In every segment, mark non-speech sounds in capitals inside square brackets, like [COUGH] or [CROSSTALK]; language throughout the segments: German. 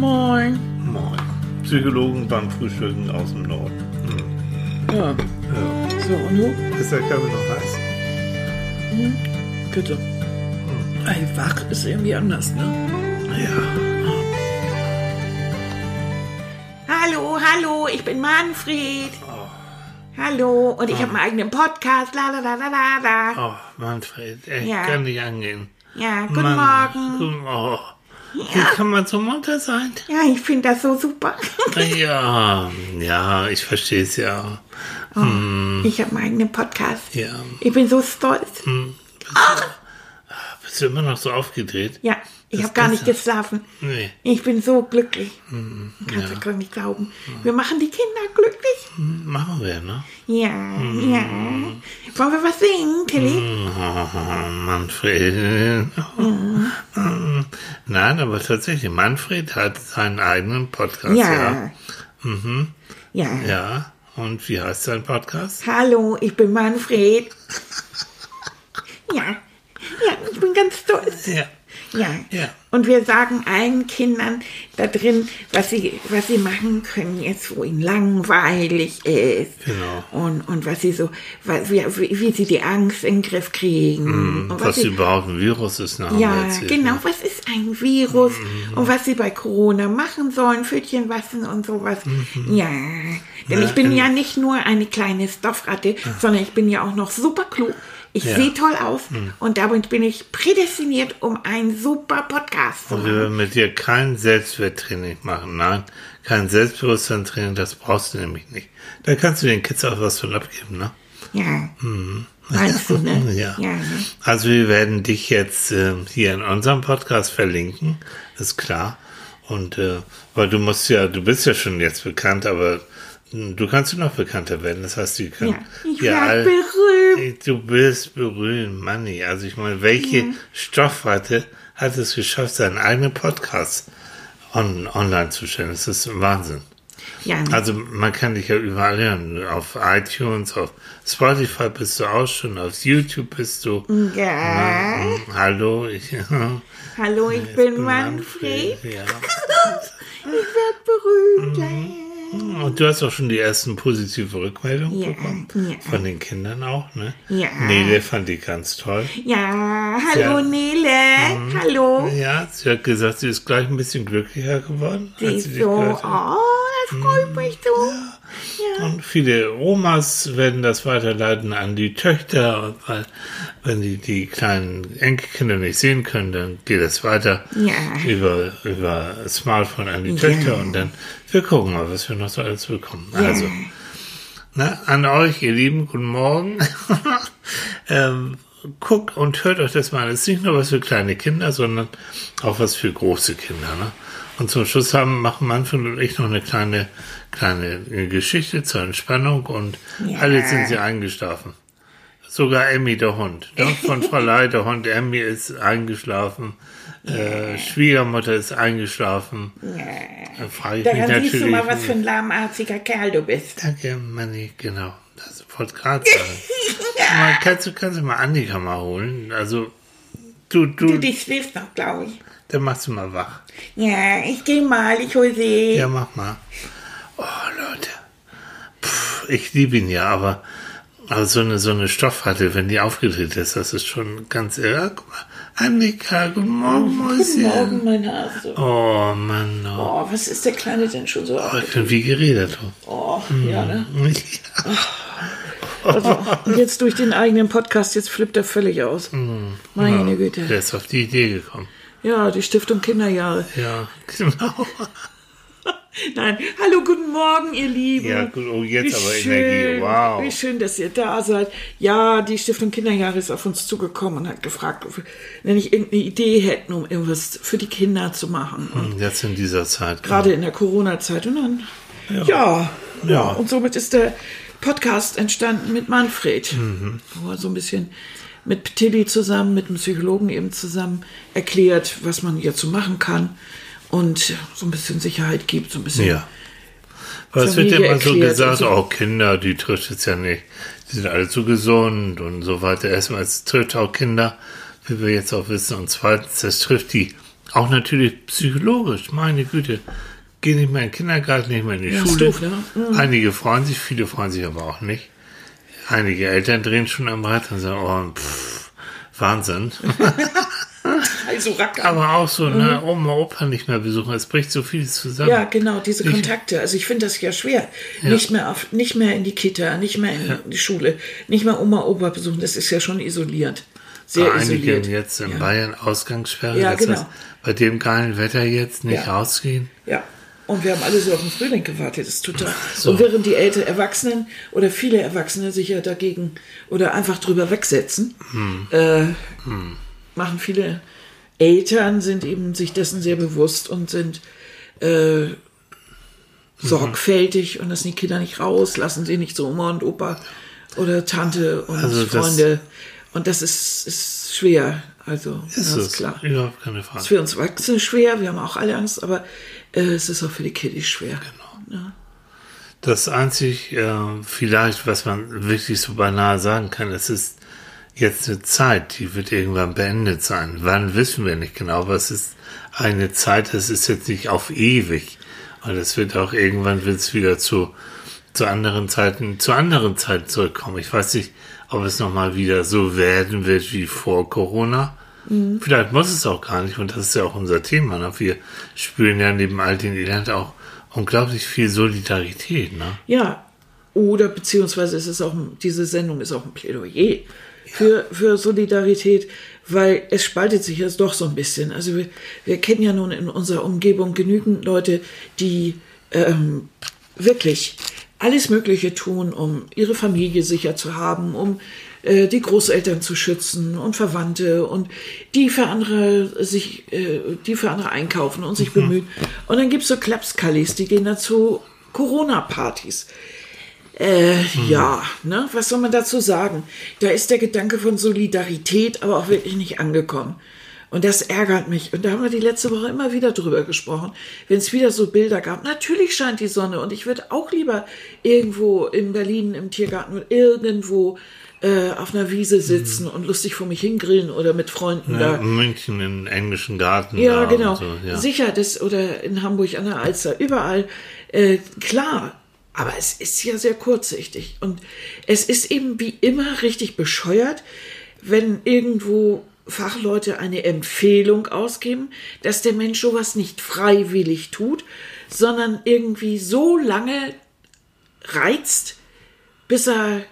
Moin. Moin. Psychologen beim Frühstücken aus dem Norden. Hm. Ja. Ja. So, und du? Ist der Kaffee noch heiß? Bitte. Ey, wach ist irgendwie anders, ne? Ja. Hallo, hallo, ich bin Manfred. Hallo, und ich habe meinen eigenen Podcast. La la la la la la. Oh, Manfred, ey, Ja. kann nicht angehen. Ja, guten Mann, Morgen. Guten, oh. Wie kann man so munter sein? Ja, ich finde das so super. [LAUGHS] Ja, ja, ich verstehe es ja. Ich habe meinen eigenen Podcast. Ja. Ich bin so stolz. Bist du immer noch so aufgedreht? Ja, ich habe gar nicht geschlafen. Nee. Ich bin so glücklich. Mhm. Kannst du gar nicht glauben. Wir machen die Kinder glücklich. Machen wir, ne? Ja, Mhm. ja. Wollen wir was singen, Tilly? Oh, [LAUGHS] Manfred. Nein, aber tatsächlich, Manfred hat seinen eigenen Podcast. Ja. Ja. Ja. Ja. Und wie heißt sein Podcast? Hallo, ich bin Manfred. [LAUGHS] Ja. Ja, ich bin ganz stolz. Ja. Ja. Ja. Und wir sagen allen Kindern da drin, was sie, was sie machen können jetzt, wo ihnen langweilig ist. Genau. Und, und was sie so, was, wie, wie sie die Angst in den Griff kriegen. und Was sie, überhaupt ein Virus ist, ne? ja, erzählt, genau, ne? was ist ein Virus und was sie bei Corona machen sollen, Pfötchen waschen und sowas. Ja, denn Ja, ich bin in- ja nicht nur eine kleine Stoffratte, sondern ich bin ja auch noch super klug. Ich Ja. sehe toll aus und damit bin ich prädestiniert, um einen super Podcast zu Und machen. wir werden mit dir kein Selbstwerttraining machen. Nein, kein Selbstbewusstseinstraining, das brauchst du nämlich nicht. Da kannst du den Kids auch was von abgeben, ne? Ja. Meinst du, ne? [LAUGHS] Ja. ja ne? Also wir werden dich jetzt äh, hier in unserem Podcast verlinken, ist klar. Und äh, weil du musst ja, du bist ja schon jetzt bekannt, aber du kannst noch bekannter werden. Das heißt, die können Ja, ich ja werd all- berühmt. Du bist berühmt, Manni. Also ich meine, welche Stoffratte hat es geschafft, seinen eigenen Podcast on, online zu stellen? Das ist Wahnsinn. Ja? Also man kann dich ja überall hören. Auf iTunes, auf Spotify bist du auch schon, auf YouTube bist du. ja. Mhm. Hallo, ich, [LAUGHS] Hallo, ich bin Manfred. Ja. [LAUGHS] Ich werde berühmt. Mhm. Und du hast auch schon die ersten positive Rückmeldungen Ja, bekommen. ja. Von den Kindern auch, ne? Ja. Nele fand die ganz toll. Ja, hallo Ja. Nele. Hallo. Ja, sie hat gesagt, sie ist gleich ein bisschen glücklicher geworden. Sie als sie so, hat. oh, das freut mich so. Ja. Und viele Omas werden das weiterleiten an die Töchter, weil wenn die die kleinen Enkelkinder nicht sehen können, dann geht es weiter Ja. über, über Smartphone an die Ja. Töchter und dann wir gucken mal, was wir noch so alles bekommen. Also, na, an euch, ihr Lieben, guten Morgen. [LAUGHS] ähm, guckt und hört euch das mal an. Es ist nicht nur was für kleine Kinder, sondern auch was für große Kinder. Ne? Und zum Schluss haben, machen Manfred und ich noch eine kleine, kleine Geschichte zur Entspannung und Ja. alle sind sie eingeschlafen. Sogar Emmy, der Hund. Ne? Von [LAUGHS] Frau Ley, der Hund Emmy ist eingeschlafen. Äh, Schwiegermutter ist eingeschlafen. Da frage ich mich Daran natürlich. siehst du mal, was für ein lahmarziger Kerl du bist. Danke, Manni, genau. Das wollte gerade sagen. [LAUGHS] mal, kannst, du, kannst du mal Annika mal holen? Also, du, du, Du, dich schläfst noch, glaube ich. dann machst du mal wach. Ja, ich geh mal, ich hol sie. Ja, mach mal. Oh, Leute. Puh, ich liebe ihn ja, aber, aber so eine, so eine Stoffratte, wenn die aufgedreht ist, das ist schon ganz irre. Guck mal. Annika, guten Morgen, Mäuschen. Guten Morgen, mein Hase. Oh, Mann. Oh. Oh, was ist der Kleine denn schon so? Oh, ich bin wie geredet. Oh, ja, ne? [LAUGHS] Ja. Also, und jetzt durch den eigenen Podcast, jetzt flippt er völlig aus. Meine Güte. Der ist auf die Idee gekommen. Ja, die Stiftung Kinderjahre. Ja, genau. [LAUGHS] Nein, hallo, guten Morgen, ihr Lieben. Ja, gut, oh, jetzt Wie aber schön, Energie, wow. Wie schön, dass ihr da seid. Ja, die Stiftung Kinderjahre ist auf uns zugekommen und hat gefragt, ob wir wenn nicht irgendeine Idee hätten, um irgendwas für die Kinder zu machen. Und Jetzt in dieser Zeit. gerade in der Corona-Zeit. Und dann, ja, ja, Ja. Und somit ist der Podcast entstanden mit Manfred, Mhm. wo er so ein bisschen mit Tilly zusammen, mit dem Psychologen eben zusammen erklärt, was man jetzt so machen kann und so ein bisschen Sicherheit gibt, so ein bisschen. Ja. Es wird immer so gesagt, so. oh Kinder, die trifft es ja nicht. Die sind alle zu gesund und so weiter. Erstmal, es trifft auch Kinder, wie wir jetzt auch wissen. Und zweitens, es trifft die Auch natürlich psychologisch, meine Güte. Geh nicht mehr in den Kindergarten, nicht mehr in die Ja, Schule. doof, ne? Mhm. Einige freuen sich, viele freuen sich aber auch nicht. Einige Eltern drehen schon am Rad und sagen, oh, pff, Wahnsinn. [LAUGHS] Also aber auch so, ne, Oma, Opa nicht mehr besuchen, es bricht so vieles zusammen. Ja, genau, diese Ich- Kontakte. Also ich finde das ja schwer. Ja. Nicht mehr auf, nicht mehr in die Kita, nicht mehr in die Schule, nicht mehr Oma, Opa besuchen. Das ist ja schon isoliert. Sehr bei einigen isoliert. jetzt in ja. Bayern Ausgangssperre. Ja, genau. bei dem geilen Wetter jetzt nicht Ja. rausgehen. Ja. Und wir haben alle so auf den Frühling gewartet, das ist total. So. Und während die älteren Erwachsenen oder viele Erwachsene sich ja dagegen oder einfach drüber wegsetzen, Hm. äh, machen viele Eltern sind eben sich dessen sehr bewusst und sind äh, sorgfältig und lassen die Kinder nicht raus, lassen sie nicht zu Oma und Opa oder Tante und Also Freunde. Und das ist, ist schwer. Also, Ist ja, ist klar. Überhaupt keine Es ist Frage. für uns Erwachsene schwer, wir haben auch alle Angst, aber es ist auch für die Kiddies schwer. Genau. Das einzig, äh, vielleicht, was man wirklich so beinahe sagen kann, es ist jetzt eine Zeit, die wird irgendwann beendet sein. Wann wissen wir nicht genau, aber es ist eine Zeit, das ist jetzt nicht auf ewig. Und es wird auch irgendwann wird es wieder zu, zu anderen Zeiten, zu anderen Zeiten zurückkommen. Ich weiß nicht, ob es nochmal wieder so werden wird wie vor Corona. Vielleicht muss es auch gar nicht, und das ist ja auch unser Thema. Ne? Wir spüren ja neben all den Elend auch unglaublich viel Solidarität. Ne? Ja, oder beziehungsweise ist es auch, diese Sendung ist auch ein Plädoyer für, für Solidarität, weil es spaltet sich jetzt doch so ein bisschen. Also wir, wir kennen ja nun in unserer Umgebung genügend Leute, die ähm, wirklich alles Mögliche tun, um ihre Familie sicher zu haben, um äh, die Großeltern zu schützen und Verwandte und die für andere sich, äh, die für andere einkaufen und sich bemühen. Und dann gibt's so Klapskallis, die gehen dazu Corona-Partys. Äh, ja, ne, was soll man dazu sagen? Da ist der Gedanke von Solidarität aber auch wirklich nicht angekommen. Und das ärgert mich. Und da haben wir die letzte Woche immer wieder drüber gesprochen. Wenn es wieder so Bilder gab, natürlich scheint die Sonne und ich würde auch lieber irgendwo in Berlin im Tiergarten oder irgendwo äh, auf einer Wiese sitzen und lustig vor mich hingrillen oder mit Freunden Ja, da. in München im englischen Garten. Ja, da genau. So, ja. Sicher, das oder in Hamburg an der Alster, überall. Äh, klar, aber es ist ja sehr kurzsichtig. Und es ist eben wie immer richtig bescheuert, wenn irgendwo Fachleute eine Empfehlung ausgeben, dass der Mensch sowas nicht freiwillig tut, sondern irgendwie so lange reizt, bis er,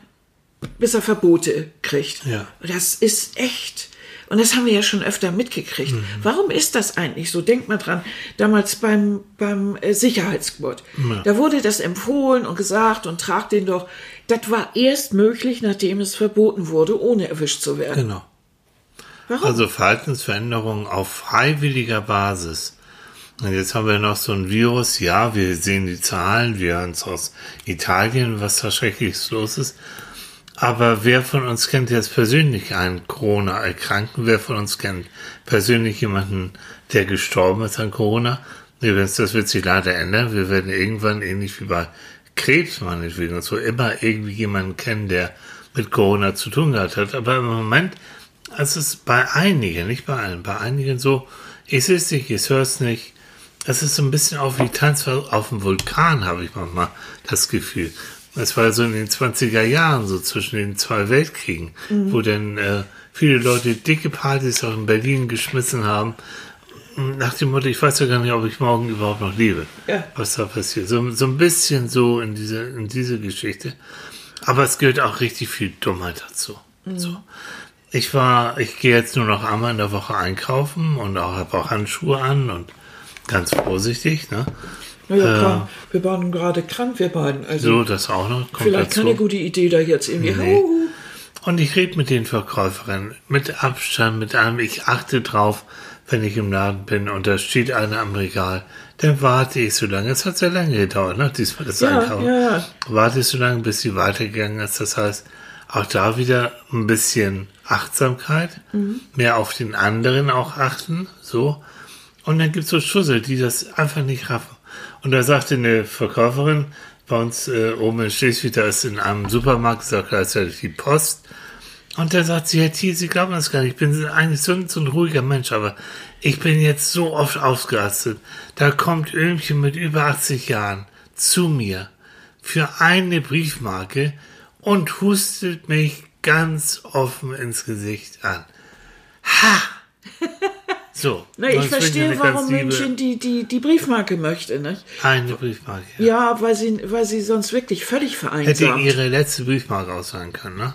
bis er Verbote kriegt. Ja. Das ist echt. Und das haben wir ja schon öfter mitgekriegt. Mhm. Warum ist das eigentlich so? Denkt mal dran, damals beim, beim äh, Sicherheitsgurt. Da wurde das empfohlen und gesagt und tragt den doch. Das war erst möglich, nachdem es verboten wurde, ohne erwischt zu werden. Genau. Warum? Also Verhaltensveränderungen auf freiwilliger Basis. Und jetzt haben wir noch so ein Virus. Ja, wir sehen die Zahlen, wir hören es aus Italien, was da schreckliches los ist. Aber wer von uns kennt jetzt persönlich einen Corona-Erkrankten? Wer von uns kennt persönlich jemanden, der gestorben ist an Corona? Übrigens, das wird sich leider ändern. Wir werden irgendwann, ähnlich wie bei Krebs meinetwegen und so, immer irgendwie jemanden kennen, der mit Corona zu tun gehabt hat. Aber im Moment, es ist bei einigen, nicht bei allen, bei einigen so, ich sehe es nicht, ich höre es nicht. Es ist so ein bisschen auf wie Tanz auf dem Vulkan, habe ich manchmal das Gefühl. Es war so in den 20er Jahren, so zwischen den zwei Weltkriegen, wo dann äh, viele Leute dicke Partys auch in Berlin geschmissen haben. Nach dem Motto, ich weiß ja gar nicht, ob ich morgen überhaupt noch lebe, Ja. was da passiert. So, so ein bisschen so in diese, in diese Geschichte. Aber es gehört auch richtig viel Dummheit dazu. So. Ich war, ich gehe jetzt nur noch einmal in der Woche einkaufen und auch habe auch Handschuhe an und ganz vorsichtig, ne? Naja, klar, wir waren gerade krank, wir beiden. Also So, das auch noch. Kommt vielleicht dazu. keine gute Idee, da jetzt irgendwie. Nee. Und ich rede mit den Verkäuferinnen mit Abstand, mit allem. Ich achte drauf, wenn ich im Laden bin und da steht einer am Regal, dann warte ich so lange. Es hat sehr lange gedauert, ne? Diesmal das Ja, Einkaufen. ja. Warte ich so lange, bis sie weitergegangen ist. Das heißt, auch da wieder ein bisschen Achtsamkeit, Mhm. mehr auf den anderen auch achten, so. Und dann gibt's so Schussel, die das einfach nicht raffen. Und da sagte eine Verkäuferin, bei uns äh, oben in Schleswig, da ist in einem Supermarkt, ist auch gleichzeitig die Post. Und da sagt sie, Herr Thiel, Sie glauben das gar nicht. Ich bin eigentlich so, ein- so ein ruhiger Mensch, aber ich bin jetzt so oft ausgerastet. Da kommt Öhmchen mit über 80 Jahren zu mir für eine Briefmarke und hustet mich ganz offen ins Gesicht an. Ha! [LAUGHS] So. Na, ich verstehe, warum München die, die, die Briefmarke möchte, nicht? Eine Briefmarke. Ja. Ja, weil sie, weil sie sonst wirklich völlig Hätte vereinsamt. ihre letzte Briefmarke sein können, ne?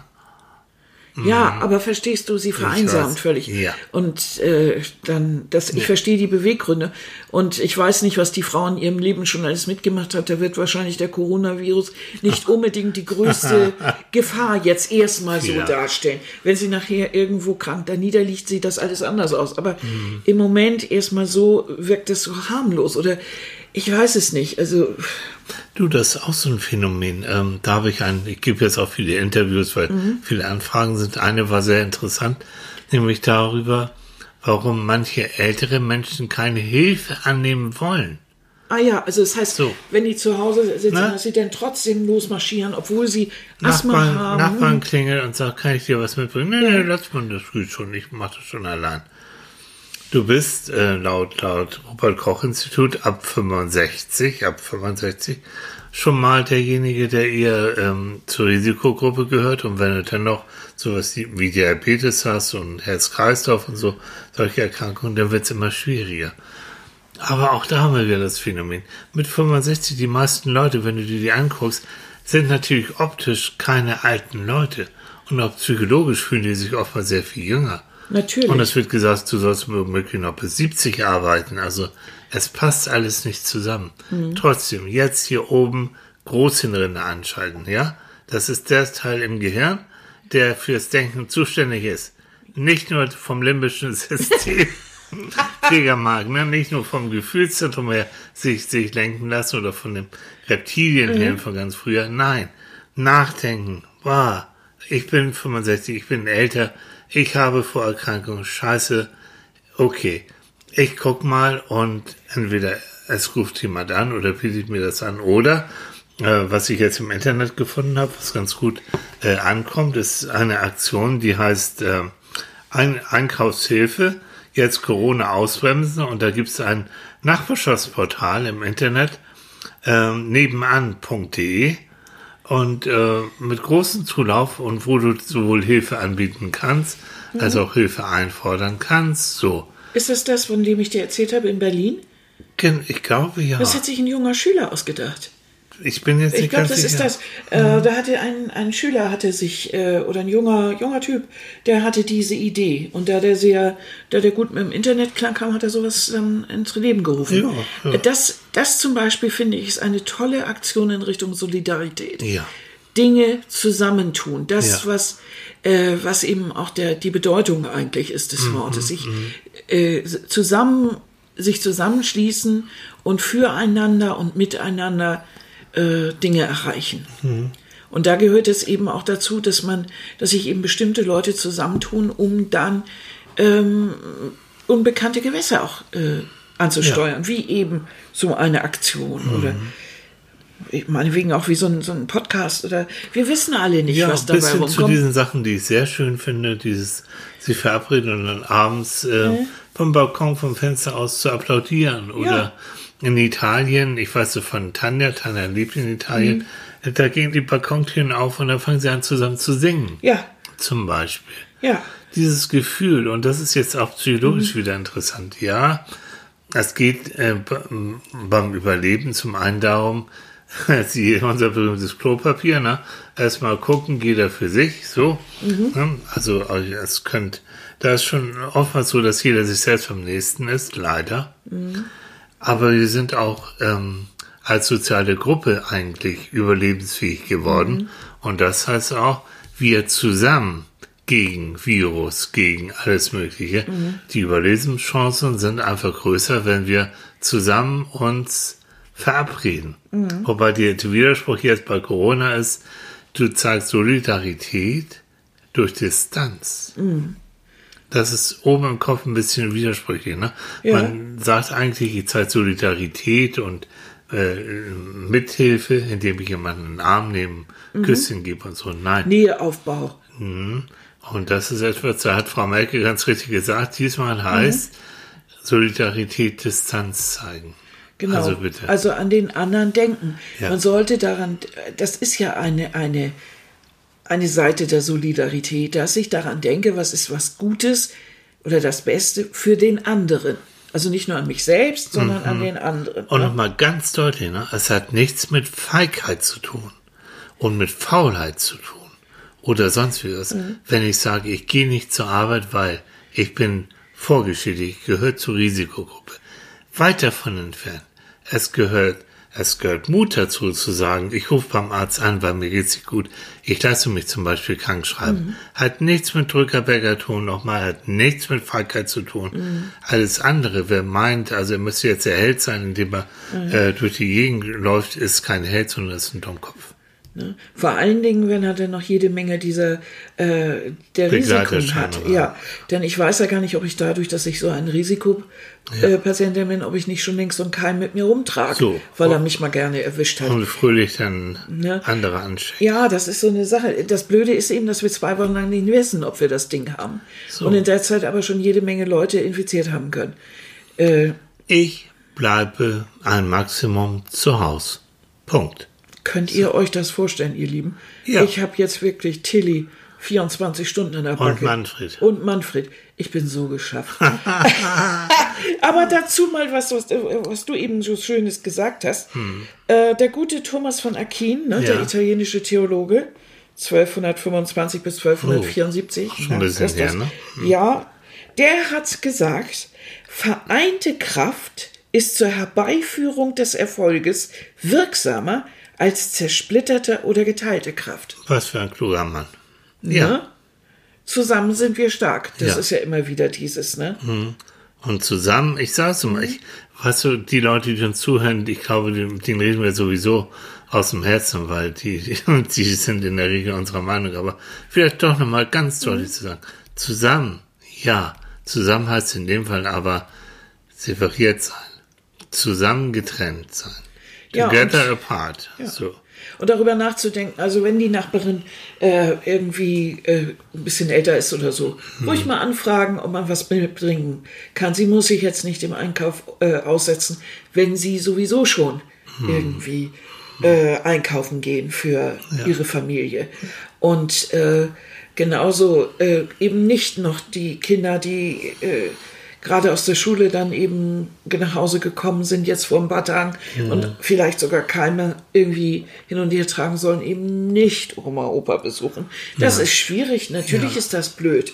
Ja, aber verstehst du, sie vereinsamt völlig. Ja. Und äh, dann, das, ich verstehe die Beweggründe. Und ich weiß nicht, was die Frau in ihrem Leben schon alles mitgemacht hat. Da wird wahrscheinlich der Coronavirus nicht unbedingt die größte [LAUGHS] Gefahr jetzt erstmal so Ja. darstellen. Wenn sie nachher irgendwo krank da niederliegt, sieht das alles anders aus. Aber Mhm. im Moment erstmal so wirkt es so harmlos. Oder ich weiß es nicht. Also Du, das ist auch so ein Phänomen. Ähm, da habe ich ein, ich gebe jetzt auch viele Interviews, weil viele Anfragen sind. Eine war sehr interessant, nämlich darüber, warum manche ältere Menschen keine Hilfe annehmen wollen. Ah ja, also das heißt, So. wenn die zu Hause sitzen, Ne? dass sie dann trotzdem losmarschieren, obwohl sie Asthma Nachbarn, haben. Nachbarn klingelt und sagt, kann ich dir was mitbringen? Nee, nee, lass mal, das geht schon, ich mache das schon allein. Du bist äh, laut, laut Robert Koch Institut ab 65, ab 65 schon mal derjenige, der eher ähm, zur Risikogruppe gehört. Und wenn du dann noch sowas wie Diabetes hast und Herz-Kreislauf und so, solche Erkrankungen, dann wird's immer schwieriger. Aber auch da haben wir wieder das Phänomen. Mit 65, die meisten Leute, wenn du dir die anguckst, sind natürlich optisch keine alten Leute. Und auch psychologisch fühlen die sich oftmals sehr viel jünger. Natürlich. Und es wird gesagt, du sollst womöglich noch bis 70 arbeiten. Also es passt alles nicht zusammen. Trotzdem, jetzt hier oben Großhirnrinde anschalten, ja? Das ist der Teil im Gehirn, der fürs Denken zuständig ist. Nicht nur vom limbischen [LAUGHS] System. [LAUGHS] Kriegermark, ne? nicht nur vom Gefühlszentrum her sich, sich lenken lassen oder von dem Reptilienhirn von ganz früher. Nein, nachdenken. Wow, ich bin 65, ich bin älter, ich habe Vorerkrankungen, scheiße. Okay, ich guck mal und entweder es ruft jemand an oder bietet mir das an. Oder äh, was ich jetzt im Internet gefunden habe, was ganz gut äh, ankommt, ist eine Aktion, die heißt äh, ein Einkaufshilfe, jetzt Corona ausbremsen und da gibt es ein Nachbarschaftsportal im Internet, ähm, nebenan.de und äh, mit großem Zulauf und wo du sowohl Hilfe anbieten kannst, als auch Hilfe einfordern kannst. So, Ist das das, von dem ich dir erzählt habe in Berlin? Ich glaube ja. Das hat sich ein junger Schüler ausgedacht. Ich bin jetzt Ich nicht glaube, ganz das ist sicher. das. Äh, da hatte ein, ein Schüler hatte sich, äh, oder ein junger, junger Typ, der hatte diese Idee. Und da der sehr, da der gut mit dem Internet klar kam, hat er sowas dann ins Leben gerufen. Ja, ja. Äh, Das, das zum Beispiel finde ich ist eine tolle Aktion in Richtung Solidarität. Ja. Dinge zusammentun. Das, Ja. was, äh, was eben auch der, die Bedeutung eigentlich ist Mhm, des Wortes. Sich äh, zusammen, sich zusammenschließen und füreinander und miteinander äh, Dinge erreichen. Mhm. Und da gehört es eben auch dazu, dass man, dass sich eben bestimmte Leute zusammentun, um dann ähm, unbekannte Gewässer auch äh, anzusteuern, wie eben so eine Aktion Mhm. oder meinetwegen auch wie so ein, so ein Podcast oder wir wissen alle nicht, Ja, was dabei hin zu rumkommt. diesen Sachen, die ich sehr schön finde, dieses sie verabreden und dann abends äh, vom Balkon, vom Fenster aus zu applaudieren. Oder in Italien, ich weiß so von Tanja, Tanja lebt in Italien, Mhm. da gehen die Balkontüren auf und dann fangen sie an zusammen zu singen. Ja, Zum Beispiel. ja, Dieses Gefühl, und das ist jetzt auch Mhm. psychologisch wieder interessant, ja, es geht äh, beim Überleben zum einen darum, [LAUGHS] sie, unser berühmtes Klopapier, ne? Erstmal gucken, jeder für sich, so. Ne? Also, es könnt, da ist schon oftmals so, dass jeder sich selbst am nächsten ist, leider. Aber wir sind auch ähm, als soziale Gruppe eigentlich überlebensfähig geworden. Und das heißt auch, wir zusammen gegen Virus, gegen alles Mögliche. Die Überlebenschancen sind einfach größer, wenn wir zusammen uns verabreden. Wobei der Widerspruch jetzt bei Corona ist, du zeigst Solidarität durch Distanz. Das ist oben im Kopf ein bisschen widersprüchlich. Ne? Ja. Man sagt eigentlich, ich zeige Solidarität und äh, Mithilfe, indem ich jemanden in den Arm nehme, Küsschen gebe und so. Nein. Näheaufbau. Mhm. Und das ist etwas, da hat Frau Merkel ganz richtig gesagt, diesmal heißt Solidarität Distanz zeigen. Genau. Also bitte. Also an den anderen denken. Ja. Man sollte daran, das ist ja eine, eine, eine Seite der Solidarität, dass ich daran denke, was ist was Gutes oder das Beste für den anderen. Also nicht nur an mich selbst, sondern an den anderen. Mhm. Und ne? nochmal ganz deutlich, ne? es hat nichts mit Feigheit zu tun und mit Faulheit zu tun oder sonst wie was. Wenn ich sage, ich gehe nicht zur Arbeit, weil ich bin vorgeschädigt, ich gehöre zur Risikogruppe. Weit davon entfernt. Es gehört, es gehört Mut dazu zu sagen, ich rufe beim Arzt an, weil mir geht's nicht gut. Ich lasse mich zum Beispiel krank schreiben. Hat nichts mit Drückerberger tun, nochmal, hat nichts mit Feigheit zu tun. Alles andere, wer meint, also er müsste jetzt der Held sein, indem er äh, durch die Gegend läuft, ist kein Held, sondern ist ein Dummkopf. Ne? Vor allen Dingen, wenn er dann noch jede Menge dieser äh, der Risiken hat. Ja, denn ich weiß ja gar nicht, ob ich dadurch, dass ich so ein Risikopatientin bin, ob ich nicht schon längst so einen Keim mit mir rumtrage, So. weil er mich mal gerne erwischt hat. Und fröhlich dann Ne? andere ansteckt. Ja, das ist so eine Sache. Das Blöde ist eben, dass wir zwei Wochen lang nicht wissen, ob wir das Ding haben. So. Und in der Zeit aber schon jede Menge Leute infiziert haben können. Äh, Ich bleibe ein Maximum zu Hause. Punkt. Könnt ihr euch das vorstellen, ihr Lieben? Ja. Ich habe jetzt wirklich Tilly 24 Stunden in der Backe. Manfred. Und Manfred. Ich bin so geschafft. [LAUGHS] [LAUGHS] Aber dazu mal was, was, was du eben so Schönes gesagt hast. Äh, der gute Thomas von Aquin, ne, der Hm. Ja. italienische Theologe, 1225 bis 1274. Oh, schon ein bisschen ist das. her, ne? Ja, der hat gesagt, vereinte Kraft ist zur Herbeiführung des Erfolges wirksamer als zersplitterte oder geteilte Kraft. Was für ein kluger Mann. Ne? Zusammen sind wir stark. Das Ja. ist ja immer wieder dieses, ne? Und zusammen, ich sag's mal, ich, weißt du, die Leute, die uns zuhören, ich glaube, denen, reden wir sowieso aus dem Herzen, weil die, die, [LAUGHS] die sind in der Regel unserer Meinung. Aber vielleicht doch nochmal ganz deutlich zu sagen. Zusammen, ja. Zusammen heißt in dem Fall aber separiert sein. Zusammen getrennt sein. Ja, Together und- apart. So. Und darüber nachzudenken, also wenn die Nachbarin äh, irgendwie äh, ein bisschen älter ist oder so, ruhig mal anfragen, ob man was mitbringen kann. Sie muss sich jetzt nicht im Einkauf äh, aussetzen, wenn sie sowieso schon irgendwie äh, einkaufen gehen für ihre Familie. Und äh, genauso äh, eben nicht noch die Kinder, die gerade aus der Schule dann eben nach Hause gekommen sind, jetzt vor ein paar Tagen und vielleicht sogar Keime irgendwie hin und her tragen sollen, eben nicht Oma, Opa besuchen. Das ist schwierig. Natürlich Ja. ist das blöd.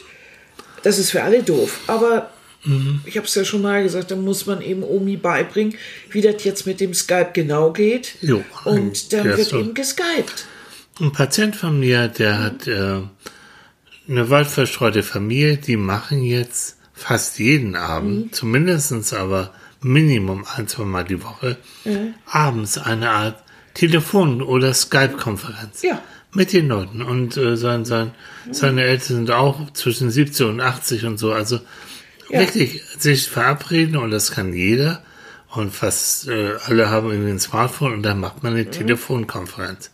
Das ist für alle doof. Aber ich habe es ja schon mal gesagt, da muss man eben Omi beibringen, wie das jetzt mit dem Skype genau geht. Jo, und dann wird doch- eben geskypt. Ein Patient von mir, der hat äh, eine weit verstreute Familie, die machen jetzt fast jeden Abend, Mhm. zumindestens aber Minimum ein, zwei Mal die Woche, abends eine Art Telefon- oder Skype-Konferenz. Ja. Mit den Leuten. Und äh, sein, sein, seine Eltern sind auch zwischen 70 und 80 und so. Also Ja. wirklich sich verabreden und das kann jeder. Und fast äh, alle haben irgendwie ein Smartphone und dann macht man eine Telefonkonferenz.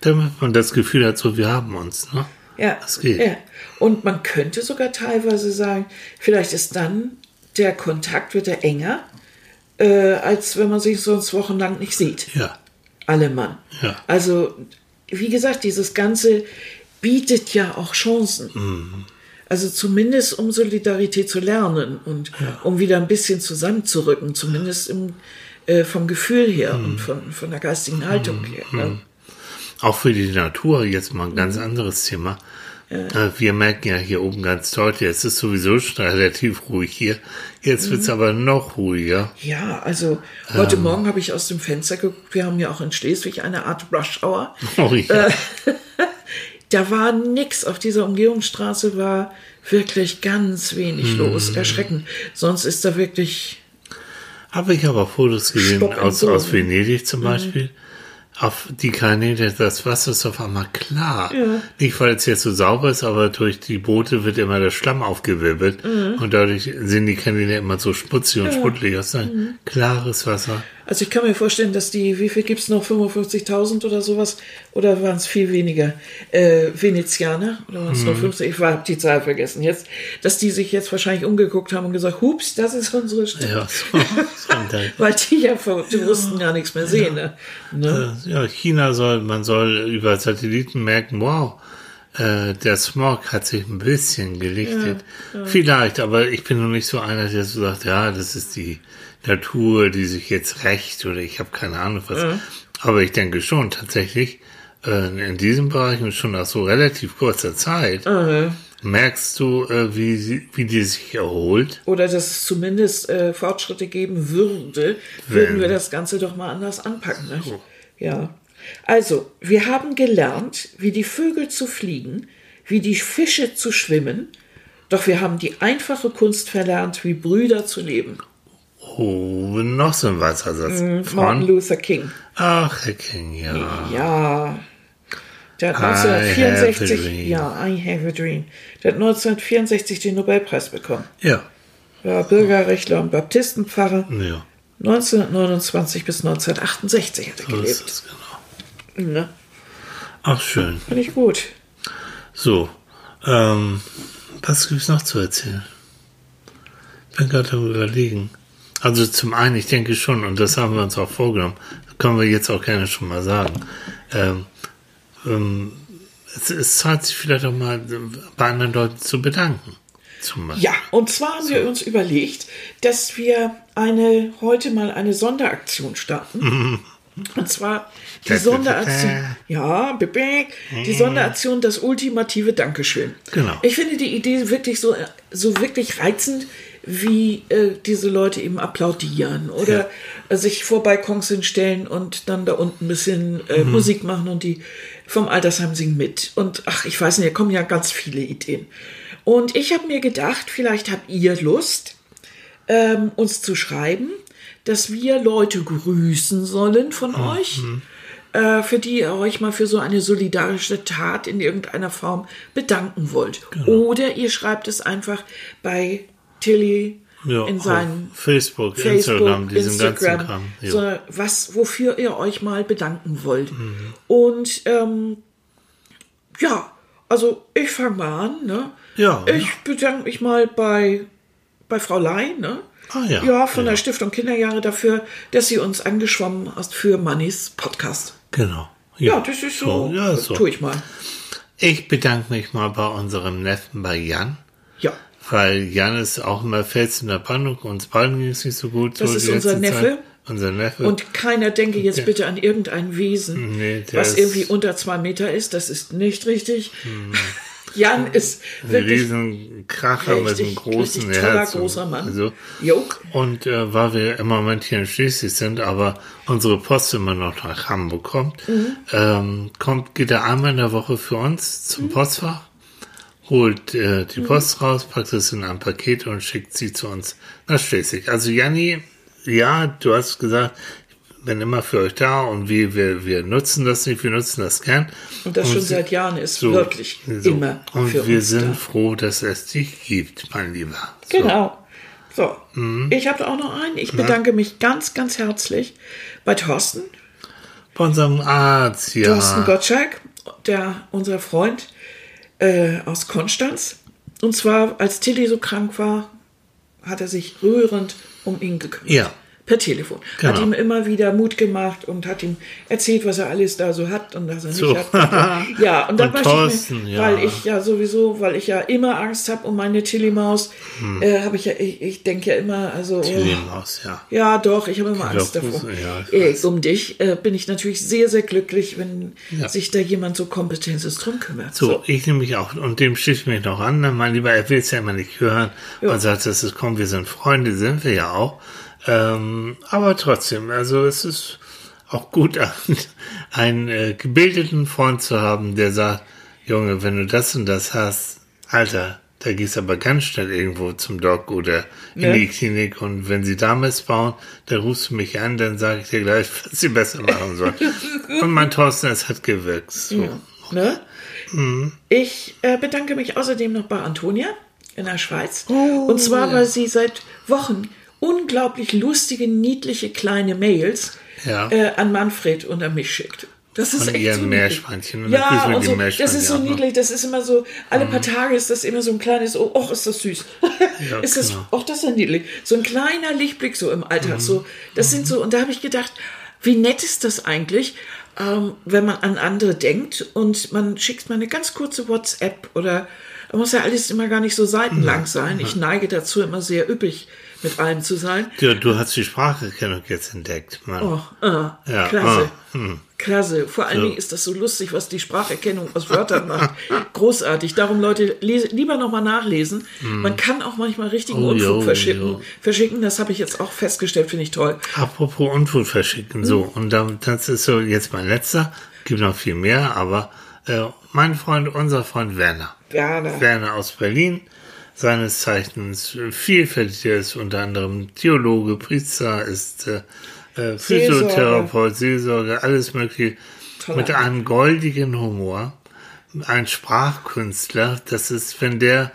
Damit man das Gefühl hat, so wir haben uns. Ne? Ja, Das geht. ja. Und man könnte sogar teilweise sagen, vielleicht ist dann der Kontakt wird enger, äh, als wenn man sich sonst wochenlang nicht sieht. Ja. Alle Mann. Ja. Also, wie gesagt, dieses Ganze bietet ja auch Chancen. Mhm. Also zumindest um Solidarität zu lernen und um wieder ein bisschen zusammenzurücken, zumindest im, äh, vom Gefühl her Mhm. und von, von der geistigen Haltung her. Ne? Auch für die Natur jetzt mal ein ganz anderes Thema. Äh, Wir merken ja hier oben ganz deutlich, es ist sowieso schon relativ ruhig hier. Jetzt wird's aber noch ruhiger. Ja, also heute Ähm. Morgen habe ich aus dem Fenster geguckt. Wir haben ja auch in Schleswig eine Art Rush Hour. Oh, ja. [LAUGHS] Da war nix. Auf dieser Umgehungsstraße war wirklich ganz wenig Mhm. los. Erschreckend. Sonst ist da wirklich. Habe ich aber Fotos gesehen aus, aus Venedig zum Beispiel. Auf die Kanäle, das Wasser ist auf einmal klar. Nicht, weil es jetzt so sauber ist, aber durch die Boote wird immer der Schlamm aufgewirbelt. Und dadurch sind die Kanäle immer so schmutzig und schmuddelig. Das ist ein klares Wasser. Also ich kann mir vorstellen, dass die, wie viel gibt's noch, 55.000 oder sowas? Oder waren es viel weniger äh, Venezianer? Oder waren es nur 50? Ich habe die Zahl vergessen jetzt. Dass die sich jetzt wahrscheinlich umgeguckt haben und gesagt, hups, das ist unsere Stadt. Ja, so, [LAUGHS] so. Weil die ja vor Touristen gar nichts mehr sehen. Ne? Ne? Äh, ja, China soll, man soll über Satelliten merken, wow, äh, der Smog hat sich ein bisschen gelichtet. Vielleicht, aber ich bin noch nicht so einer, der so sagt, ja, das ist die Natur, die sich jetzt rächt oder ich habe keine Ahnung was. Aber ich denke schon tatsächlich, äh, in diesem Bereich und schon nach so relativ kurzer Zeit merkst du, äh, wie, sie, wie die sich erholt. Oder dass es zumindest äh, Fortschritte geben würde, würden wir das Ganze doch mal anders anpacken. Nicht? Ja. Also, wir haben gelernt, wie die Vögel zu fliegen, wie die Fische zu schwimmen, doch wir haben die einfache Kunst verlernt, wie Brüder zu leben. Oh, noch so ein Wassersatz. Martin Von? Luther King. Ach, Herr King, ja. Ja. Der hat I have a 1964, dream. ja, I have a dream. Der hat 1964 den Nobelpreis bekommen. Ja, War Bürgerrechtler und Baptistenpfarrer. ja. 1929 bis 1968 hat er So ist gelebt. es, genau. Ne? Ach, schön. Finde ich gut. So, ähm, was gibt's noch zu erzählen? Ich bin gerade am überlegen. Also zum einen, ich denke schon, und das haben wir uns auch vorgenommen, können wir jetzt auch gerne schon mal sagen. Ähm, ähm, es, es zahlt sich vielleicht auch mal bei anderen Leuten zu bedanken. Ja, und zwar haben wir uns überlegt, dass wir eine heute mal eine Sonderaktion starten. [LAUGHS] Und zwar die Sonderaktion. Ja, die Sonderaktion das ultimative Dankeschön. Genau. Ich finde die Idee wirklich so, so wirklich reizend, wie äh, diese Leute eben applaudieren oder äh, sich vor Balkons hinstellen und dann da unten ein bisschen äh, Musik machen und die vom Altersheim singen mit. Und ach, ich weiß nicht, da kommen ja ganz viele Ideen. Und ich habe mir gedacht, vielleicht habt ihr Lust, ähm, uns zu schreiben, dass wir Leute grüßen sollen von euch, äh, für die ihr euch mal für so eine solidarische Tat in irgendeiner Form bedanken wollt. Oder ihr schreibt es einfach bei Tilly Ja, in auf seinen Facebook, Facebook, Instagram, diesem ganzen Instagram, Kram. Ja. so, was, wofür ihr euch mal bedanken wollt. Mhm. Und ähm, ja, also ich fange mal an. Ne? Ja. Ich bedanke mich mal bei, bei Frau Lai, ne? Ah, ja. Ja, von Ja. der Stiftung Kinderjahre dafür, dass sie uns angeschwommen hat für Mannys Podcast. Genau. Ja, das ist so. ja, ist so. Tue ich mal. Ich bedanke mich mal bei unserem Neffen, bei Jan. Ja. Weil Jan ist auch immer Fels in der Brandung. Uns beiden ging es nicht so gut. Das so ist unser Neffe. Zeit. Unser Neffe. Und keiner denke jetzt Der- bitte an irgendein Wesen, Nee, was irgendwie unter zwei Meter ist. Das ist nicht richtig. Jan ist ein wirklich riesen Kracher mit einem großen Herz. und- großer Mann. Also, und äh, weil wir im Moment hier in Schleswig sind, aber unsere Post immer noch nach Hamburg kommt, Mhm. ähm, kommt, geht er einmal in der Woche für uns zum Mhm. Postfach, holt äh, die Post raus, packt es in ein Paket und schickt sie zu uns nach Schleswig. Also Janni, ja, du hast gesagt, ich bin immer für euch da und wir, wir, wir nutzen das nicht, wir nutzen das gern. Und das schon sie- seit Jahren ist so, wirklich so. immer Und für wir uns sind da. froh, dass es dich gibt, mein Lieber. So. Genau. So, Mhm. ich habe auch noch einen. Ich bedanke mich ganz, ganz herzlich bei Thorsten, Bei unserem Arzt, ja. Thorsten Gottschalk, der unser Freund äh, aus Konstanz. Und zwar, als Tilly so krank war, hat er sich rührend um ihn gekümmert. Ja. Per Telefon. Hat Genau. ihm immer wieder Mut gemacht und hat ihm erzählt, was er alles da so hat und was er nicht So. hat. [LAUGHS] Ja, und dann Und Thorsten, ich mir, ja. weil ich ja sowieso, weil ich ja immer Angst habe um meine Tilly-Maus, äh, habe ich ja, ich, ich denke ja immer, also. oh, Tilly Maus, ja. ja, doch, ich habe immer Angst davor. Ja, äh, um dich äh, bin ich natürlich sehr, sehr glücklich, wenn Ja. sich da jemand so Kompetentes drum kümmert. So, ich nehme mich auch, und dem schließe ich mich noch an, ne, mein Lieber, er will es ja immer nicht hören Ja. und sagt, das ist, komm, wir sind Freunde, sind wir ja auch. Ähm, aber trotzdem, also es ist auch gut, [LAUGHS] einen, äh, gebildeten Freund zu haben, der sagt, Junge, wenn du das und das hast, Alter, da gehst du aber ganz schnell irgendwo zum Doc oder in Ja. die Klinik und wenn sie da missbauen, dann rufst du mich an, dann sage ich dir gleich, [LAUGHS] was sie besser machen sollen. [LAUGHS] und mein Thorsten, es hat gewirkt. So. Ne? Mhm. Ich äh, bedanke mich außerdem noch bei Antonia in der Schweiz. Oh, und zwar, weil sie seit Wochen unglaublich lustige, niedliche kleine Mails Ja. äh, an Manfred und an mich schickt. Das ist Von echt so. Meerschweinchen. Und Ja, und so, das ist so. Mhm. niedlich, das ist immer so, alle paar Tage ist das immer so ein kleines, oh, och, ist das süß. [LAUGHS] Ja, ist das, genau. och, das ist ja niedlich. So ein kleiner Lichtblick so im Mhm. Alltag. So, das sind so, und da habe ich gedacht, wie nett ist das eigentlich, ähm, wenn man an andere denkt und man schickt mal eine ganz kurze WhatsApp oder muss ja alles immer gar nicht so seitenlang sein. Ich neige dazu, immer sehr üppig mit allem zu sein. Du, du hast die Spracherkennung jetzt entdeckt, Mann. Oh, ah, Ja, klasse. ah, hm. Klasse. Vor allen So. Dingen ist das so lustig, was die Spracherkennung aus Wörtern macht. [LAUGHS] Großartig. Darum, Leute, lese, lieber nochmal nachlesen. Man kann auch manchmal richtigen Hm. Oh, Unfug jo, verschicken. jo. Verschicken, das habe ich jetzt auch festgestellt, finde ich toll. Apropos Unfug verschicken, so, und dann, das ist so jetzt mein letzter, gibt noch viel mehr, aber äh, mein Freund, unser Freund Werner. Werner. Werner aus Berlin, seines Zeichens vielfältig, er ist unter anderem Theologe, Priester, ist äh, äh, Physiotherapeut, Seelsorger, alles mögliche, Toller mit einem goldigen Humor, ein Sprachkünstler, das ist, wenn der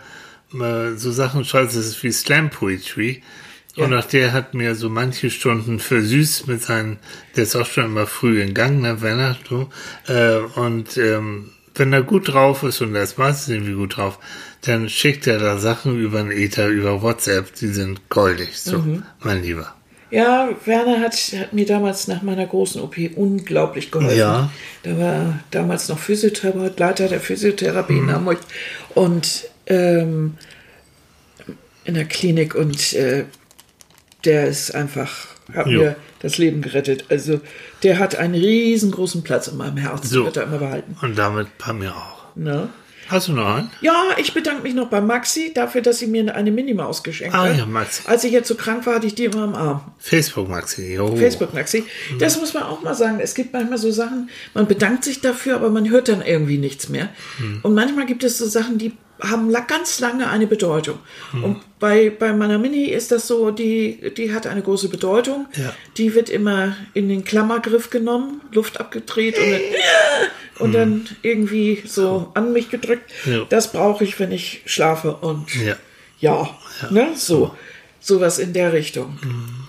äh, so Sachen schreibt, das ist wie Slam Poetry, und auch der hat mir so manche Stunden versüßt mit seinen, der ist auch schon immer früh in Gang, ne, Werner, du. Äh, und ähm, wenn er gut drauf ist, und er ist meistens irgendwie gut drauf, dann schickt er da Sachen über den Ether, über WhatsApp, die sind goldig, so, mein Lieber. Ja, Werner hat, hat mir damals nach meiner großen OP unglaublich geholfen. Ja. Da war damals noch Physiotherapeut, Leiter der Physiotherapie Mhm. in Hamburg und ähm, in der Klinik und äh, der ist einfach, hat Jo. mir das Leben gerettet. Also der hat einen riesengroßen Platz in meinem Herzen, So. wird er immer behalten. Und damit bei mir auch. Ne? Hast du noch einen? Ja, ich bedanke mich noch bei Maxi dafür, dass sie mir eine Minimaus geschenkt Ah hat. ja, Maxi. Als ich jetzt so krank war, hatte ich die immer am Arm. Facebook, Maxi. Jo. Facebook Maxi. Mhm. Das muss man auch mal sagen. Es gibt manchmal so Sachen, man bedankt sich dafür, aber man hört dann irgendwie nichts mehr. Mhm. Und manchmal gibt es so Sachen, die haben ganz lange eine Bedeutung. Mhm. Und bei, bei meiner Mini ist das so, die, die hat eine große Bedeutung. Ja. Die wird immer in den Klammergriff genommen, Luft abgedreht und dann, [LAUGHS] und dann irgendwie so an mich gedrückt. Mhm. Ja. Das brauche ich, wenn ich schlafe und Ja. ja, ne, so. Sowas in der Richtung.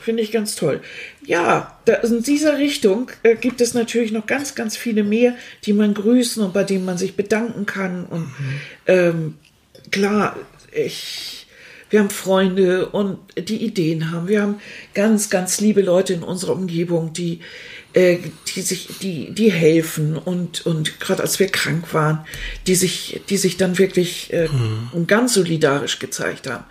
Finde ich ganz toll. Ja, da, in dieser Richtung äh, gibt es natürlich noch ganz, ganz viele mehr, die man grüßen und bei denen man sich bedanken kann. Und ähm, klar, ich, wir haben Freunde und die Ideen haben. Wir haben ganz, ganz liebe Leute in unserer Umgebung, die, äh, die sich, die, die helfen und, und gerade als wir krank waren, die sich, die sich dann wirklich äh, ganz solidarisch gezeigt haben.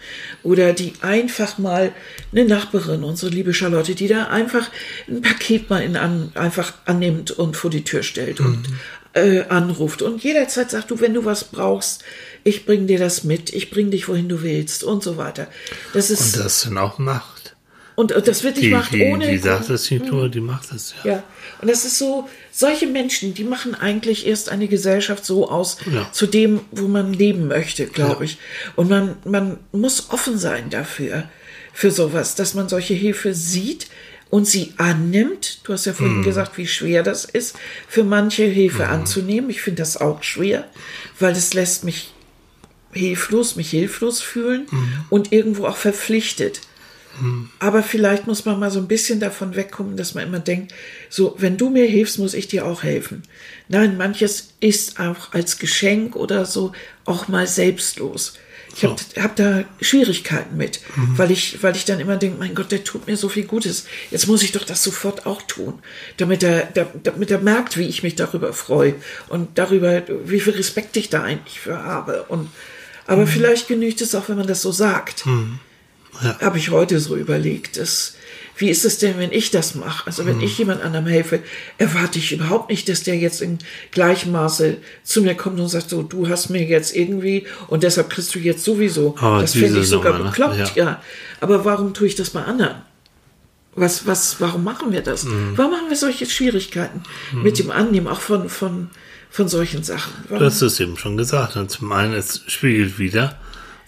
Oder die einfach mal eine Nachbarin, unsere liebe Charlotte, die da einfach ein Paket mal in an, einfach annimmt und vor die Tür stellt und äh, anruft und jederzeit sagt du, wenn du was brauchst, ich bring dir das mit, ich bring dich wohin du willst und so weiter. Das ist Und das dann auch macht. Und, und das wirklich Die, macht die, ohne die sagt das nicht nur, die macht das, ja. ja, und das ist so, solche Menschen, die machen eigentlich erst eine Gesellschaft so aus, Ja. zu dem, wo man leben möchte, glaube ich. Und man, man muss offen sein dafür, für sowas, dass man solche Hilfe sieht und sie annimmt. Du hast ja vorhin gesagt, wie schwer das ist, für manche Hilfe anzunehmen. Ich finde das auch schwer, weil es lässt mich hilflos, mich hilflos fühlen und irgendwo auch verpflichtet. Aber vielleicht muss man mal so ein bisschen davon wegkommen, dass man immer denkt, so, wenn du mir hilfst, muss ich dir auch helfen. Nein, manches ist auch als Geschenk oder so auch mal selbstlos. Ich habe hab da Schwierigkeiten mit, weil, ich, weil ich dann immer denke, mein Gott, der tut mir so viel Gutes. Jetzt muss ich doch das sofort auch tun, damit er, da- damit er merkt, wie ich mich darüber freue und darüber, wie viel Respekt ich da eigentlich für habe. Und, aber vielleicht genügt es auch, wenn man das so sagt habe ich heute so überlegt. Das, wie ist es denn, wenn ich das mache? Also wenn ich jemand anderem helfe, erwarte ich überhaupt nicht, dass der jetzt in gleichem Maße zu mir kommt und sagt, so, du hast mir jetzt irgendwie und deshalb kriegst du jetzt sowieso. Aber das finde ich sogar Nummer, ne? bekloppt, Ja. ja. Aber warum tue ich das bei anderen? Was, was, warum machen wir das? Warum haben wir solche Schwierigkeiten mit dem Annehmen, auch von, von, von solchen Sachen? Warum? Du hast es eben schon gesagt. Und zum einen, es spiegelt wieder,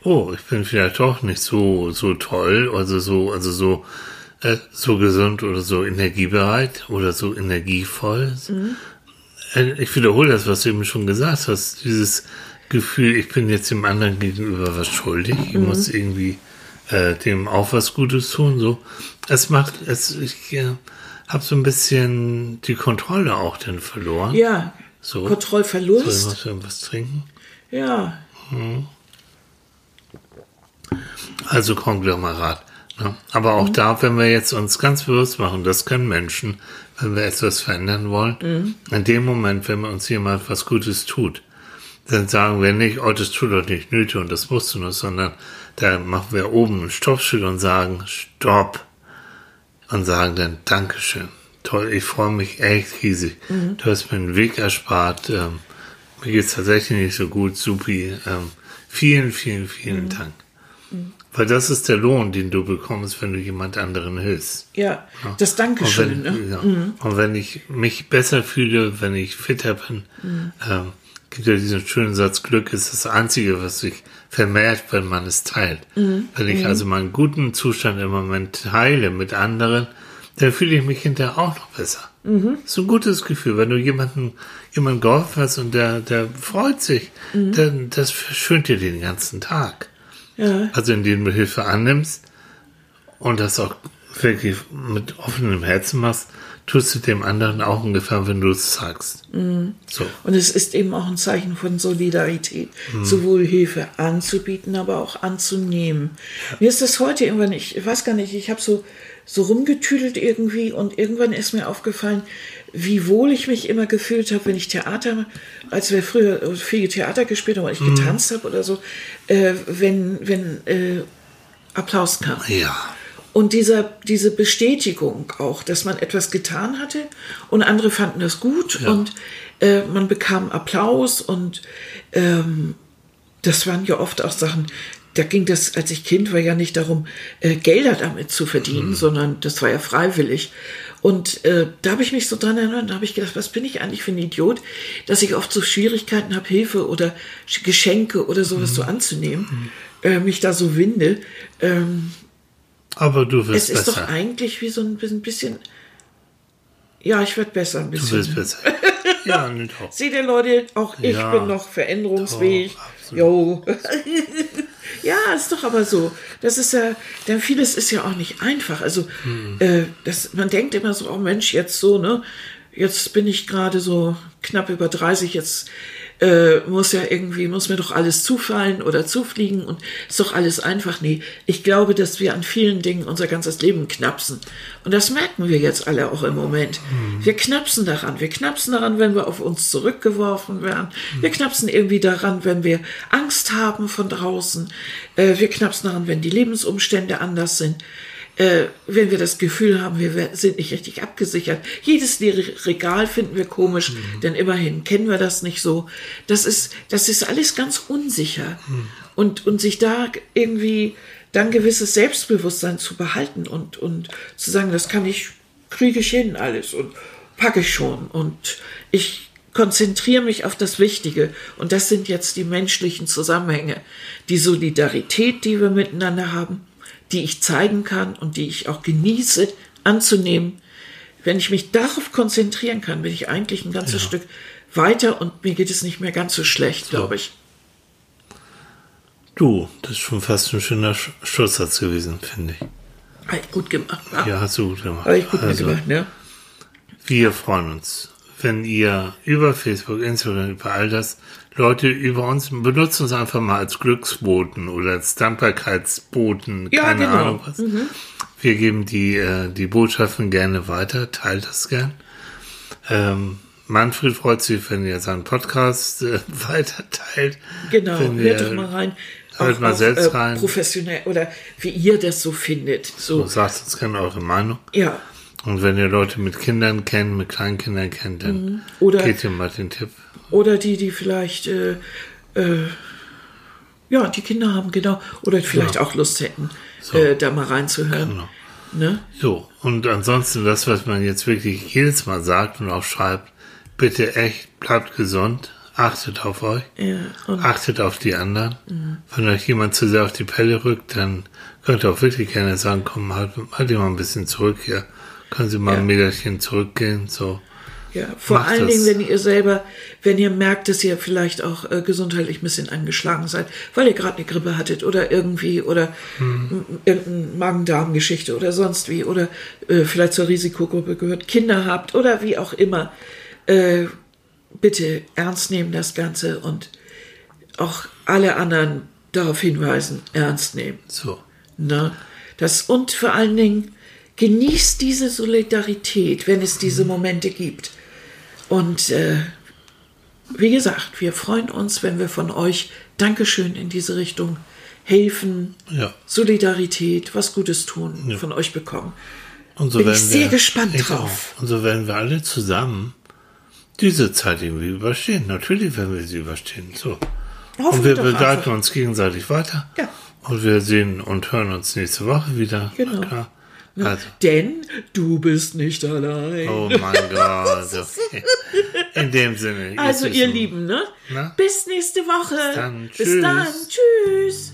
oh, ich bin vielleicht doch nicht so, so toll, also so, also so, äh, so gesund oder so energiebereit oder so energievoll. Äh, Ich wiederhole das, was du eben schon gesagt hast. Dieses Gefühl, ich bin jetzt dem anderen gegenüber was schuldig. Ich muss irgendwie äh, dem auch was Gutes tun. So, es macht, es, ich äh, habe so ein bisschen die Kontrolle auch dann verloren. Ja, So. Kontrollverlust. Soll ich was trinken? Ja, Also Konglomerat. Ne? Aber auch da, wenn wir jetzt uns ganz bewusst machen, das können Menschen, wenn wir etwas verändern wollen, in dem Moment, wenn uns jemand was Gutes tut, dann sagen wir nicht, oh, das tut doch nicht nötig und das musst du nur, sondern da machen wir oben ein Stoppschild und sagen, stopp. Und sagen dann, Dankeschön. Toll, ich freue mich echt riesig. Du hast mir einen Weg erspart. Ähm, mir geht's tatsächlich nicht so gut, supi. Ähm, vielen, vielen, vielen Dank. Weil das ist der Lohn, den du bekommst, wenn du jemand anderen hilfst. ja, das Dankeschön. Und wenn, ne? ja. und wenn ich mich besser fühle, wenn ich fitter bin, ähm, gibt ja diesen schönen Satz, Glück ist das Einzige, was sich vermehrt, wenn man es teilt. Wenn ich also meinen guten Zustand im Moment teile mit anderen, dann fühle ich mich hinterher auch noch besser. Das ist ein gutes Gefühl, wenn du jemanden, jemanden geholfen hast und der, der freut sich, dann das verschönt dir den ganzen Tag. Ja, Also indem du Hilfe annimmst und das auch wirklich mit offenem Herzen machst, tust du dem anderen auch einen Gefallen, wenn du es sagst. So. und es ist eben auch ein Zeichen von Solidarität, sowohl Hilfe anzubieten, aber auch anzunehmen. Mir ist das heute irgendwann, ich weiß gar nicht, ich habe so, so rumgetüdelt irgendwie und irgendwann ist mir aufgefallen, wie wohl ich mich immer gefühlt habe, wenn ich Theater, als wir früher viel Theater gespielt haben, oder ich getanzt habe oder so, äh, wenn, wenn äh, Applaus kam. Ja. Und dieser, diese Bestätigung auch, dass man etwas getan hatte und andere fanden das gut und äh, man bekam Applaus und ähm, das waren ja oft auch Sachen, da ging das, als ich Kind war, ja nicht darum, äh, Gelder damit zu verdienen, sondern das war ja freiwillig. Und äh, da habe ich mich so dran erinnert, da habe ich gedacht, was bin ich eigentlich für ein Idiot, dass ich oft so Schwierigkeiten habe, Hilfe oder Sch- Geschenke oder sowas so anzunehmen, äh, mich da so winde. Ähm, Aber du es wirst ist doch besser. eigentlich wie so ein bisschen, ja, ich werde besser ein Du bisschen. wirst besser. [LAUGHS] ja, nicht auch. Seht ihr Leute, auch ich Ja. bin noch veränderungsfähig. Doch, Jo. Ja, ist doch aber so. Das ist ja, denn vieles ist ja auch nicht einfach. Also, Hm. äh, das, man denkt immer so, oh Mensch, jetzt so, ne? Jetzt bin ich gerade so knapp über 30, jetzt äh, muss ja irgendwie, muss mir doch alles zufallen oder zufliegen und ist doch alles einfach. Nee, ich glaube, dass wir an vielen Dingen unser ganzes Leben knapsen. Und das merken wir jetzt alle auch im Moment. Wir knapsen daran. Wir knapsen daran, wenn wir auf uns zurückgeworfen werden. Wir knapsen irgendwie daran, wenn wir Angst haben von draußen. Äh, wir knapsen daran, wenn die Lebensumstände anders sind äh, wenn wir das Gefühl haben, wir sind nicht richtig abgesichert. Jedes leere Regal finden wir komisch, denn immerhin kennen wir das nicht so. Das ist, das ist alles ganz unsicher. Und, und sich da irgendwie dann gewisses Selbstbewusstsein zu behalten und, und zu sagen, das kann ich, kriege ich hin alles und packe ich schon. Und ich konzentriere mich auf das Wichtige. Und das sind jetzt die menschlichen Zusammenhänge, die Solidarität, die wir miteinander haben, die ich zeigen kann und die ich auch genieße anzunehmen. Wenn ich mich darauf konzentrieren kann, bin ich eigentlich ein ganzes Stück weiter und mir geht es nicht mehr ganz so schlecht, glaube ich. Du, das ist schon fast ein schöner Sch- Schlusssatz gewesen, finde ich. Habe ich gut gemacht. wa? Ja, hast du gut gemacht. Habe ich gut also, gemacht, ne? Wir freuen uns, wenn ihr über Facebook, Instagram, über all das Leute über uns, benutzt uns einfach mal als Glücksboten oder als Dankbarkeitsboten, Ja, keine genau. Ahnung was. Wir geben die, äh, die Botschaften gerne weiter, teilt das gern. Ähm, Manfred freut sich, wenn ihr seinen Podcast äh, [LAUGHS] weiter teilt. Genau, hört doch mal rein. hört mal selbst äh, rein. Professionell oder wie ihr das so findet. So, Sagt uns gerne eure Meinung. ja. Und wenn ihr Leute mit Kindern kennt, mit Kleinkindern kennt, dann Mhm. Oder- gebt ihr mal den Tipp. Oder die, die vielleicht, äh, äh, ja, die Kinder haben, genau. Oder vielleicht auch Lust hätten, äh, da mal reinzuhören. Genau. Ne? So, und ansonsten das, was man jetzt wirklich jedes Mal sagt und auch schreibt, bitte echt, bleibt gesund, achtet auf euch, Ja, achtet auf die anderen. Wenn euch jemand zu sehr auf die Pelle rückt, dann könnt ihr auch wirklich gerne sagen, komm, halt, halt ihr mal ein bisschen zurück hier. Können Sie mal Ja. ein Meterchen zurückgehen, so. Ja, vor Macht allen das. Dingen, wenn ihr selber, wenn ihr merkt, dass ihr vielleicht auch äh, gesundheitlich ein bisschen angeschlagen seid, weil ihr gerade eine Grippe hattet oder irgendwie oder Hm. irgendeine Magen-Darm-Geschichte oder sonst wie oder äh, vielleicht zur Risikogruppe gehört, Kinder habt oder wie auch immer, äh, bitte ernst nehmen das Ganze und auch alle anderen darauf hinweisen, ernst nehmen. So. Ne? Das, und vor allen Dingen genießt diese Solidarität, wenn es diese Momente gibt. Und äh, wie gesagt, wir freuen uns, wenn wir von euch Dankeschön in diese Richtung helfen, Ja. Solidarität, was Gutes tun, von euch bekommen. Und so Bin ich sehr wir, gespannt ich drauf. auch. Und so werden wir alle zusammen diese Zeit irgendwie überstehen. Natürlich werden wir sie überstehen. So. Und wir begleiten uns gegenseitig weiter. Ja. Und wir sehen und hören uns nächste Woche wieder. Genau. Also, Denn du bist nicht allein. oh mein [LAUGHS] Gott. Okay. In dem Sinne. also ihr Lieben, ne? Na? Bis nächste Woche. dann. Bis dann. Tschüss.